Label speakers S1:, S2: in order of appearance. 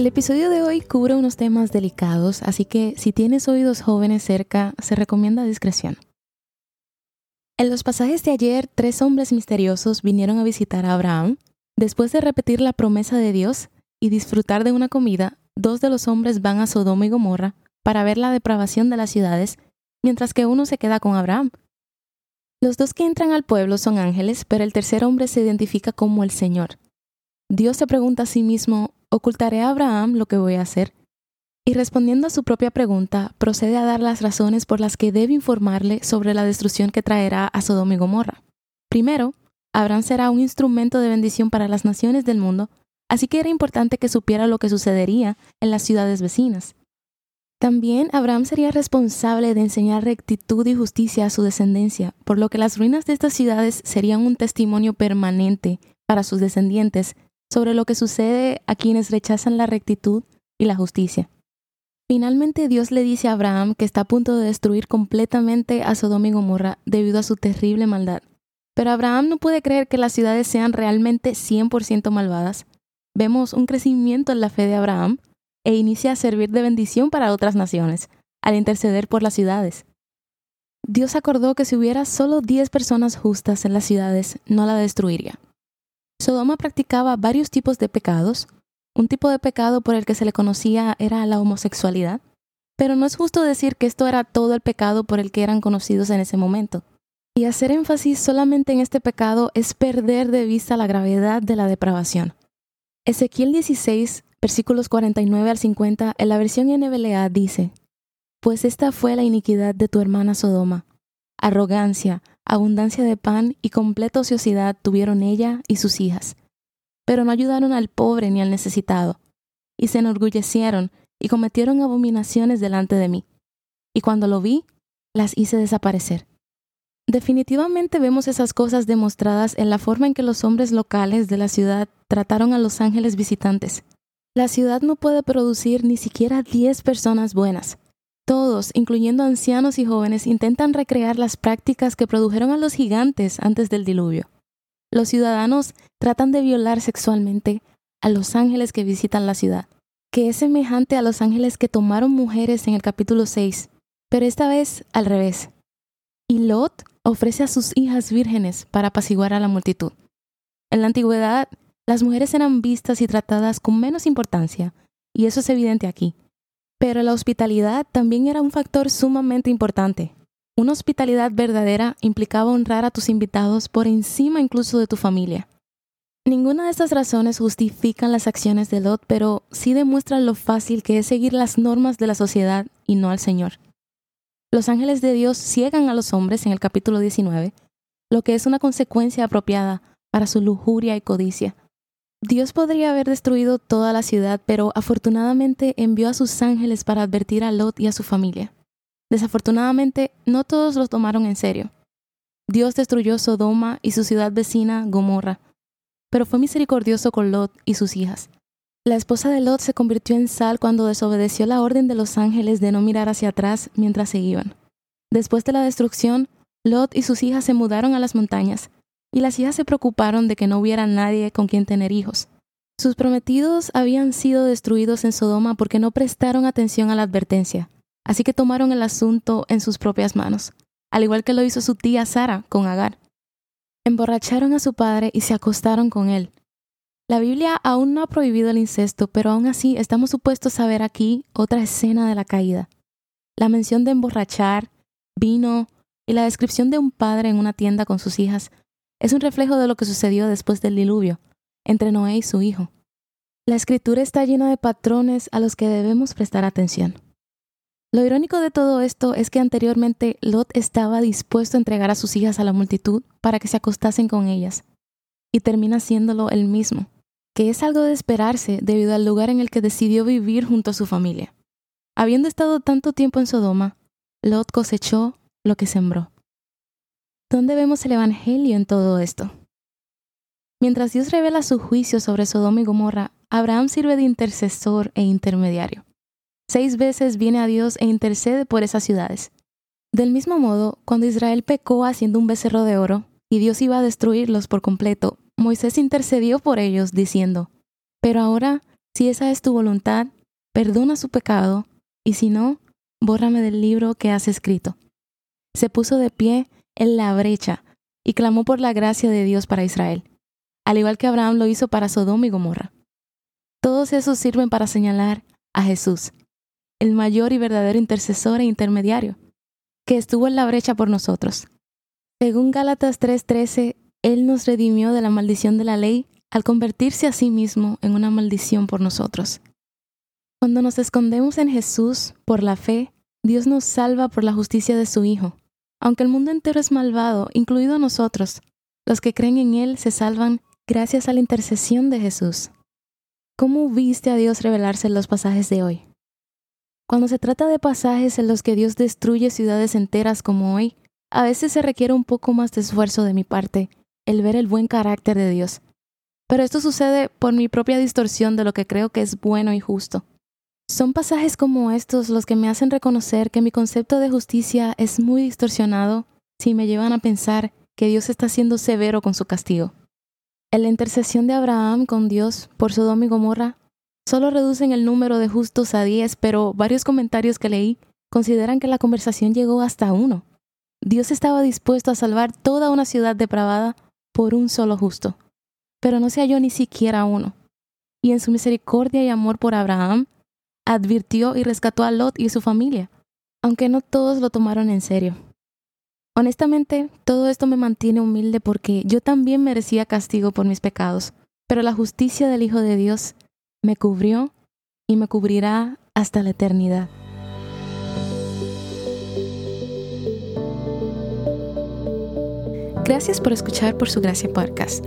S1: El episodio de hoy cubre unos temas delicados, así que si tienes oídos jóvenes cerca, se recomienda discreción. En los pasajes de ayer, tres hombres misteriosos vinieron a visitar a Abraham. Después de repetir la promesa de Dios y disfrutar de una comida, dos de los hombres van a Sodoma y Gomorra para ver la depravación de las ciudades, mientras que uno se queda con Abraham. Los dos que entran al pueblo son ángeles, pero el tercer hombre se identifica como el Señor. Dios se pregunta a sí mismo, ¿ocultaré a Abraham lo que voy a hacer? Y respondiendo a su propia pregunta, procede a dar las razones por las que debe informarle sobre la destrucción que traerá a Sodoma y Gomorra. Primero, Abraham será un instrumento de bendición para las naciones del mundo, así que era importante que supiera lo que sucedería en las ciudades vecinas. También Abraham sería responsable de enseñar rectitud y justicia a su descendencia, por lo que las ruinas de estas ciudades serían un testimonio permanente para sus descendientes sobre lo que sucede a quienes rechazan la rectitud y la justicia. Finalmente Dios le dice a Abraham que está a punto de destruir completamente a Sodoma y Gomorra debido a su terrible maldad. Pero Abraham no puede creer que las ciudades sean realmente 100% malvadas. Vemos un crecimiento en la fe de Abraham e inicia a servir de bendición para otras naciones, al interceder por las ciudades. Dios acordó que si hubiera solo 10 personas justas en las ciudades, no la destruiría. Sodoma practicaba varios tipos de pecados. Un tipo de pecado por el que se le conocía era la homosexualidad, pero no es justo decir que esto era todo el pecado por el que eran conocidos en ese momento. Y hacer énfasis solamente en este pecado es perder de vista la gravedad de la depravación. Ezequiel 16, versículos 49 al 50, en la versión NBLA dice, Pues esta fue la iniquidad de tu hermana Sodoma, arrogancia, abundancia de pan y completa ociosidad tuvieron ella y sus hijas. Pero no ayudaron al pobre ni al necesitado, y se enorgullecieron y cometieron abominaciones delante de mí. Y cuando lo vi, las hice desaparecer. Definitivamente vemos esas cosas demostradas en la forma en que los hombres locales de la ciudad trataron a los ángeles visitantes. La ciudad no puede producir ni siquiera diez personas buenas, todos, incluyendo ancianos y jóvenes, intentan recrear las prácticas que produjeron a los gigantes antes del diluvio. Los ciudadanos tratan de violar sexualmente a los ángeles que visitan la ciudad, que es semejante a los ángeles que tomaron mujeres en el capítulo 6, pero esta vez al revés. Y Lot ofrece a sus hijas vírgenes para apaciguar a la multitud. En la antigüedad, las mujeres eran vistas y tratadas con menos importancia, y eso es evidente aquí. Pero la hospitalidad también era un factor sumamente importante. Una hospitalidad verdadera implicaba honrar a tus invitados por encima incluso de tu familia. Ninguna de estas razones justifican las acciones de Lot, pero sí demuestran lo fácil que es seguir las normas de la sociedad y no al Señor. Los ángeles de Dios ciegan a los hombres en el capítulo 19, lo que es una consecuencia apropiada para su lujuria y codicia. Dios podría haber destruido toda la ciudad, pero afortunadamente envió a sus ángeles para advertir a Lot y a su familia. Desafortunadamente, no todos lo tomaron en serio. Dios destruyó Sodoma y su ciudad vecina, Gomorra, pero fue misericordioso con Lot y sus hijas. La esposa de Lot se convirtió en sal cuando desobedeció la orden de los ángeles de no mirar hacia atrás mientras se iban. Después de la destrucción, Lot y sus hijas se mudaron a las montañas, y las hijas se preocuparon de que no hubiera nadie con quien tener hijos. Sus prometidos habían sido destruidos en Sodoma porque no prestaron atención a la advertencia, así que tomaron el asunto en sus propias manos, al igual que lo hizo su tía Sara con Agar. Emborracharon a su padre y se acostaron con él. La Biblia aún no ha prohibido el incesto, pero aún así estamos supuestos a ver aquí otra escena de la caída. La mención de emborrachar, vino y la descripción de un padre en una tienda con sus hijas es un reflejo de lo que sucedió después del diluvio, entre Noé y su hijo. La escritura está llena de patrones a los que debemos prestar atención. Lo irónico de todo esto es que anteriormente Lot estaba dispuesto a entregar a sus hijas a la multitud para que se acostasen con ellas, y termina haciéndolo él mismo, que es algo de esperarse debido al lugar en el que decidió vivir junto a su familia. Habiendo estado tanto tiempo en Sodoma, Lot cosechó lo que sembró. ¿Dónde vemos el Evangelio en todo esto? Mientras Dios revela su juicio sobre Sodoma y Gomorra, Abraham sirve de intercesor e intermediario. Seis veces viene a Dios e intercede por esas ciudades. Del mismo modo, cuando Israel pecó haciendo un becerro de oro y Dios iba a destruirlos por completo, Moisés intercedió por ellos diciendo, Pero ahora, si esa es tu voluntad, perdona su pecado, y si no, bórrame del libro que has escrito. Se puso de pie en la brecha y clamó por la gracia de Dios para Israel, al igual que Abraham lo hizo para Sodoma y Gomorra. Todos esos sirven para señalar a Jesús, el mayor y verdadero intercesor e intermediario, que estuvo en la brecha por nosotros. Según Gálatas 3:13, Él nos redimió de la maldición de la ley al convertirse a sí mismo en una maldición por nosotros. Cuando nos escondemos en Jesús por la fe, Dios nos salva por la justicia de su Hijo. Aunque el mundo entero es malvado, incluido nosotros, los que creen en Él se salvan gracias a la intercesión de Jesús. ¿Cómo viste a Dios revelarse en los pasajes de hoy? Cuando se trata de pasajes en los que Dios destruye ciudades enteras como hoy, a veces se requiere un poco más de esfuerzo de mi parte, el ver el buen carácter de Dios. Pero esto sucede por mi propia distorsión de lo que creo que es bueno y justo. Son pasajes como estos los que me hacen reconocer que mi concepto de justicia es muy distorsionado si me llevan a pensar que Dios está siendo severo con su castigo. En la intercesión de Abraham con Dios por Sodoma y Gomorra Solo reducen el número de justos a 10, pero varios comentarios que leí consideran que la conversación llegó hasta uno. Dios estaba dispuesto a salvar toda una ciudad depravada por un solo justo, pero no se halló ni siquiera uno. Y en su misericordia y amor por Abraham, advirtió y rescató a Lot y su familia, aunque no todos lo tomaron en serio. Honestamente, todo esto me mantiene humilde porque yo también merecía castigo por mis pecados, pero la justicia del Hijo de Dios me cubrió y me cubrirá hasta la eternidad. Gracias por escuchar Por Su Gracia Podcast.